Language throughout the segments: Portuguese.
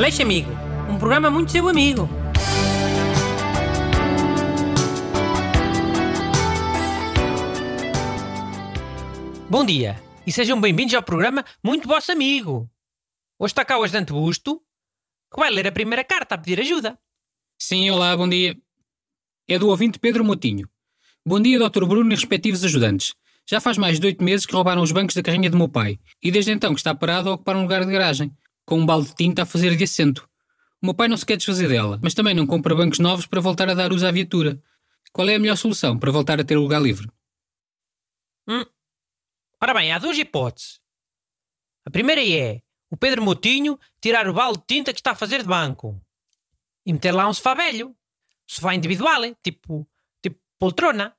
Aleixo Amigo, um programa muito seu amigo. Bom dia e sejam bem-vindos ao programa Muito Vosso Amigo. Hoje está cá o ajudante Busto, que vai ler a primeira carta a pedir ajuda. Sim, olá, bom dia. É do ouvinte Pedro Motinho. Bom dia, Dr. Bruno e respectivos ajudantes. Já faz mais de oito meses que roubaram os bancos da carrinha do meu pai, e desde então que está parado a ocupar um lugar de garagem, com um balde de tinta a fazer de assento. O meu pai não se quer desfazer dela, mas também não compra bancos novos para voltar a dar uso à viatura. Qual é a melhor solução para voltar a ter o lugar livre? Hum. Ora bem, há duas hipóteses. A primeira é o Pedro Motinho tirar o balde de tinta que está a fazer de banco e meter lá um sofá velho. Sofá individual, tipo, tipo poltrona.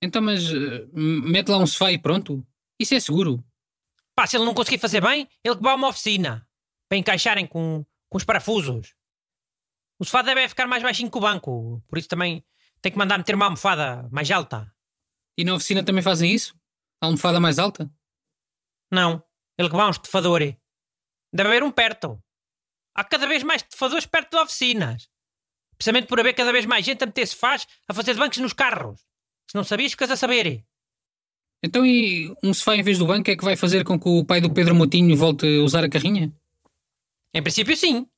Então, mas uh, mete lá um sofá e pronto. Isso é seguro. Pá, se ele não conseguir fazer bem, ele que vá a uma oficina para encaixarem com, com os parafusos. O sofá deve ficar mais baixinho que o banco, por isso também tem que mandar meter uma almofada mais alta. E na oficina também fazem isso? A almofada mais alta? Não, ele que vá a um estufador. Deve haver um perto. Há cada vez mais estufadores perto de oficinas. Precisamente por haver cada vez mais gente a meter sofás a fazer bancos nos carros. Se não sabias, ficas a saber. Então e um sofá em vez do banco é que vai fazer com que o pai do Pedro Motinho volte a usar a carrinha? Em princípio, sim.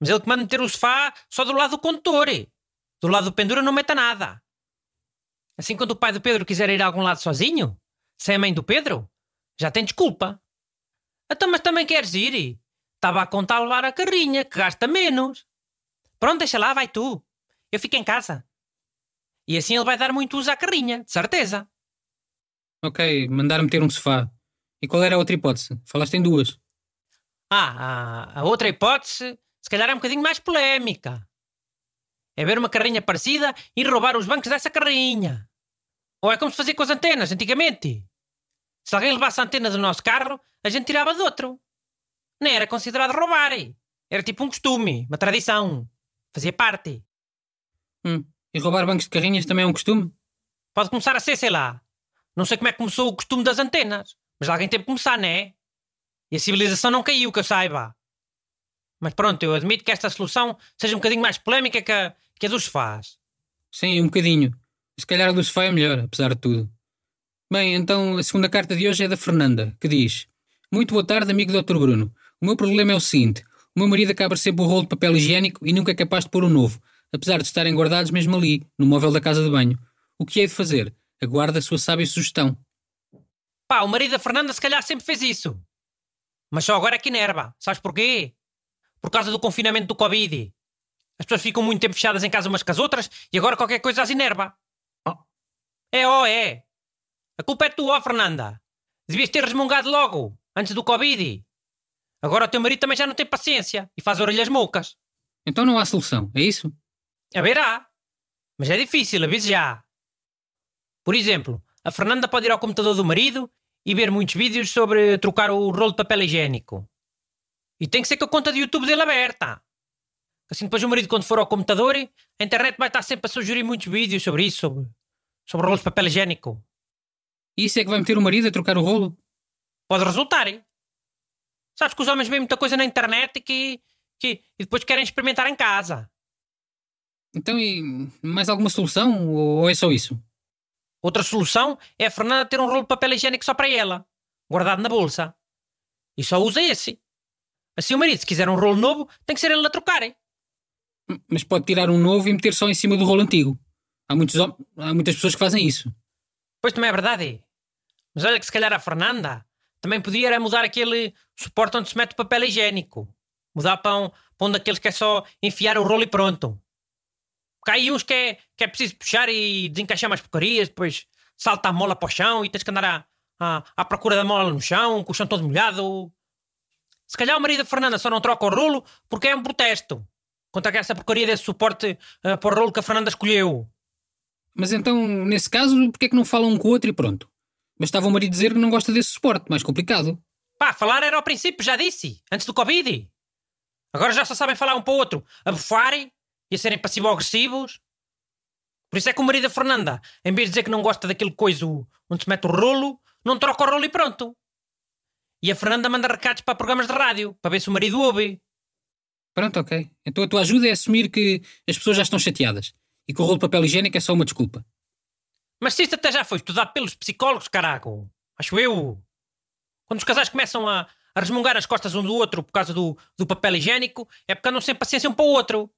Mas ele que manda meter o sofá só do lado do condutor. Do lado do pendura não meta nada. Assim, quando o pai do Pedro quiser ir a algum lado sozinho, sem a mãe do Pedro, já tem desculpa. Então, mas também queres ir? Estava a contar levar a carrinha, que gasta menos. Pronto, deixa lá, vai tu. Eu fico em casa. E assim ele vai dar muito uso à carrinha, de certeza. Ok, mandar meter um sofá. E qual era a outra hipótese? Falaste em duas. Ah, a, a outra hipótese, se calhar é um bocadinho mais polémica. É ver uma carrinha parecida e roubar os bancos dessa carrinha. Ou é como se fazia com as antenas, antigamente. Se alguém levasse a antena do nosso carro, a gente tirava de outro. Nem era considerado roubar. Era tipo um costume, uma tradição. Fazia parte. Hum. E roubar bancos de carrinhas também é um costume? Pode começar a ser, sei lá. Não sei como é que começou o costume das antenas, mas alguém teve que começar, não é? E a civilização não caiu, que eu saiba. Mas pronto, eu admito que esta solução seja um bocadinho mais polémica que a, que a dos faz. Sim, um bocadinho. Se calhar a do sofá é melhor, apesar de tudo. Bem, então a segunda carta de hoje é da Fernanda, que diz: Muito boa tarde, amigo Dr. Bruno. O meu problema é o seguinte: o meu marido acaba sempre o rolo de papel higiênico e nunca é capaz de pôr um novo, apesar de estarem guardados mesmo ali, no móvel da casa de banho. O que é de fazer? Aguarda a sua sábia sugestão. Pá, o marido da Fernanda se calhar sempre fez isso. Mas só agora é que inerva. Sabes porquê? Por causa do confinamento do Covid. As pessoas ficam muito tempo fechadas em casa umas com as outras e agora qualquer coisa as inerva. Oh. É, oh, é. A culpa é tua, Fernanda. Devias ter resmungado logo, antes do Covid. Agora o teu marido também já não tem paciência e faz orelhas moucas. Então não há solução, é isso? A ver, há. Mas é difícil, avise já. Por exemplo, a Fernanda pode ir ao computador do marido e ver muitos vídeos sobre trocar o rolo de papel higiênico. E tem que ser com a conta de YouTube dele aberta. Assim depois o marido, quando for ao computador, a internet vai estar sempre a sugerir muitos vídeos sobre isso, sobre, sobre rolos de papel higiênico. E isso é que vai meter o marido a trocar o rolo? Pode resultar. Hein? Sabes que os homens veem muita coisa na internet que, que, e depois querem experimentar em casa. Então, e mais alguma solução? Ou é só isso? Outra solução é a Fernanda ter um rolo de papel higiênico só para ela, guardado na bolsa. E só usa esse. Assim o marido, se quiser um rolo novo, tem que ser ele a trocar. Hein? Mas pode tirar um novo e meter só em cima do rolo antigo. Há, muitos, há muitas pessoas que fazem isso. Pois também é verdade. Mas olha que se calhar a Fernanda também podia era mudar aquele suporte onde se mete o papel higiênico. Mudar para um, para um daqueles que é só enfiar o rolo e pronto. Porque há aí uns que é, que é preciso puxar e desencaixar mais porcarias, depois salta a mola para o chão e tens que andar à, à, à procura da mola no chão, com o chão todo molhado. Se calhar o marido da Fernanda só não troca o rolo porque é um protesto contra essa porcaria desse suporte uh, para o rolo que a Fernanda escolheu. Mas então, nesse caso, porquê é que não falam um com o outro e pronto? Mas estava o marido a dizer que não gosta desse suporte, mais complicado. Pá, falar era ao princípio, já disse, antes do Covid. Agora já só sabem falar um para o outro, a bufarem e a serem passivo-agressivos. Por isso é que o marido da Fernanda, em vez de dizer que não gosta daquele coisa onde se mete o rolo, não troca o rolo e pronto. E a Fernanda manda recados para programas de rádio, para ver se o marido ouve. Pronto, ok. Então a tua ajuda é assumir que as pessoas já estão chateadas e que o rolo de papel higiênico é só uma desculpa. Mas se isto até já foi estudado pelos psicólogos, caraco. Acho eu. Quando os casais começam a, a resmungar as costas um do outro por causa do, do papel higiênico, é porque andam sem paciência um para o outro.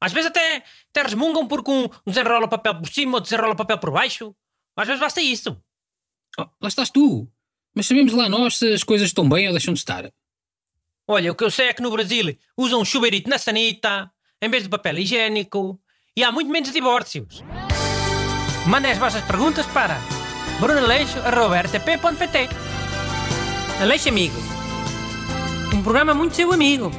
Às vezes até, até resmungam porque um desenrola o papel por cima, outro desenrola o papel por baixo. Às vezes basta isso. Oh, lá estás tu. Mas sabemos lá nós se as coisas estão bem ou deixam de estar. Olha, o que eu sei é que no Brasil usam chuveirito na sanita em vez de papel higiênico e há muito menos divórcios. Mandem as vossas perguntas para brunaleixo.rtp.pt Aleixo Amigo. Um programa muito seu amigo.